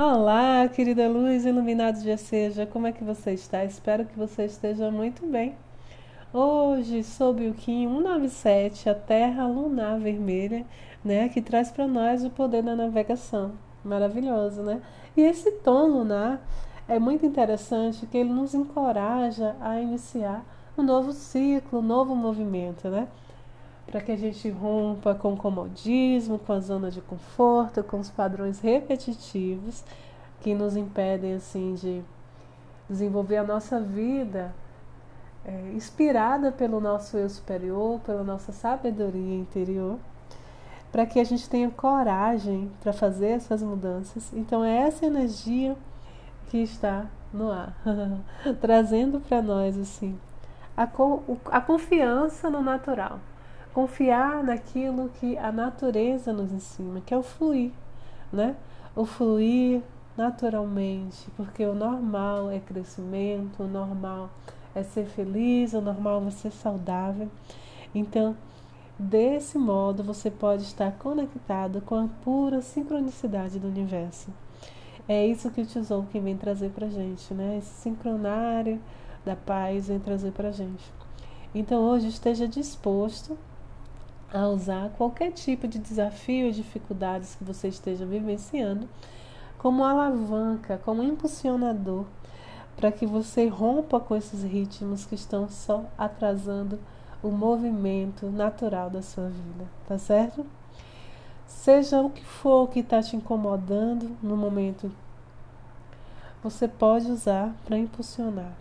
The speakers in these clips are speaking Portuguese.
Olá, querida luz, iluminado dia seja, como é que você está? Espero que você esteja muito bem. Hoje, sob o Kim 197, a Terra Lunar Vermelha, né, que traz para nós o poder da navegação. Maravilhoso, né? E esse tom lunar é muito interessante que ele nos encoraja a iniciar um novo ciclo, um novo movimento, né? Para que a gente rompa com o comodismo, com a zona de conforto, com os padrões repetitivos que nos impedem assim de desenvolver a nossa vida é, inspirada pelo nosso eu superior, pela nossa sabedoria interior, para que a gente tenha coragem para fazer essas mudanças. Então é essa energia que está no ar, trazendo para nós assim a, a confiança no natural, confiar naquilo que a natureza nos ensina, que é o fluir, né? O fluir naturalmente, porque o normal é crescimento, o normal é ser feliz, o normal é ser saudável. Então, desse modo, você pode estar conectado com a pura sincronicidade do universo. É isso que o Tzolk'in vem trazer para gente, né? Esse sincronário da paz vem trazer para gente. Então, hoje, esteja disposto a usar qualquer tipo de desafio e dificuldades que você esteja vivenciando como alavanca, como impulsionador para que você rompa com esses ritmos que estão só atrasando o movimento natural da sua vida, tá certo? Seja o que for que está te incomodando no momento, você pode usar para impulsionar,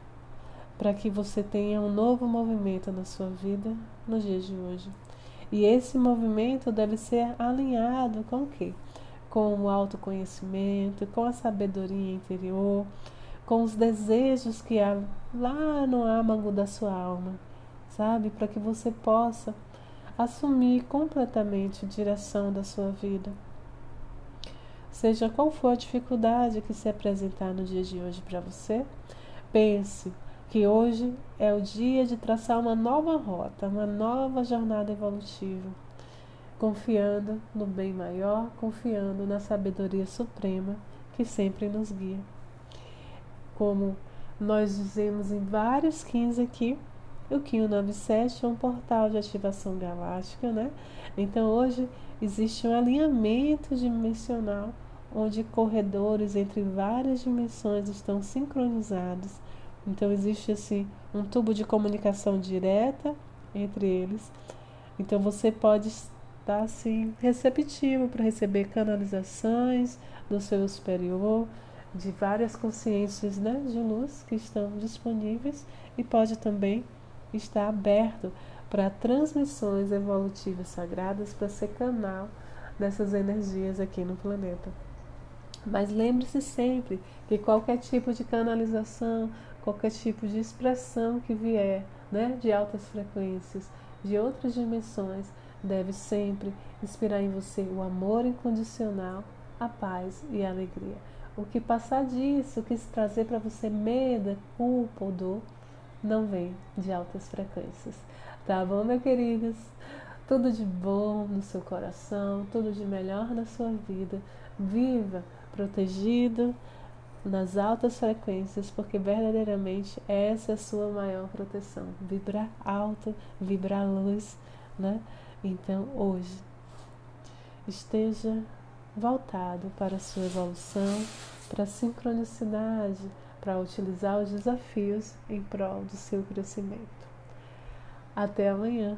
para que você tenha um novo movimento na sua vida nos dias de hoje. E esse movimento deve ser alinhado com o quê? Com o autoconhecimento, com a sabedoria interior, com os desejos que há lá no âmago da sua alma, sabe? Para que você possa assumir completamente a direção da sua vida. Seja qual for a dificuldade que se apresentar no dia de hoje para você, pense que hoje é o dia de traçar uma nova rota, uma nova jornada evolutiva, confiando no bem maior, confiando na sabedoria suprema que sempre nos guia como nós dizemos em vários 15 aqui, o Kim 97 é um portal de ativação galáctica, né? Então hoje existe um alinhamento dimensional onde corredores entre várias dimensões estão sincronizados. Então existe assim um tubo de comunicação direta entre eles. Então você pode estar assim receptivo para receber canalizações do seu superior, de várias consciências né, de luz que estão disponíveis e pode também estar aberto para transmissões evolutivas sagradas para ser canal dessas energias aqui no planeta. Mas lembre-se sempre que qualquer tipo de canalização, qualquer tipo de expressão que vier né, de altas frequências, de outras dimensões, deve sempre inspirar em você o amor incondicional, a paz e a alegria. O que passar disso, o que se trazer para você medo, culpa ou dor, não vem de altas frequências. Tá bom, meus queridos? Tudo de bom no seu coração, tudo de melhor na sua vida. Viva protegido nas altas frequências, porque verdadeiramente essa é a sua maior proteção. Vibrar alto, vibrar luz, né? Então, hoje, esteja voltado para a sua evolução, para a sincronicidade, para utilizar os desafios em prol do seu crescimento. Até amanhã!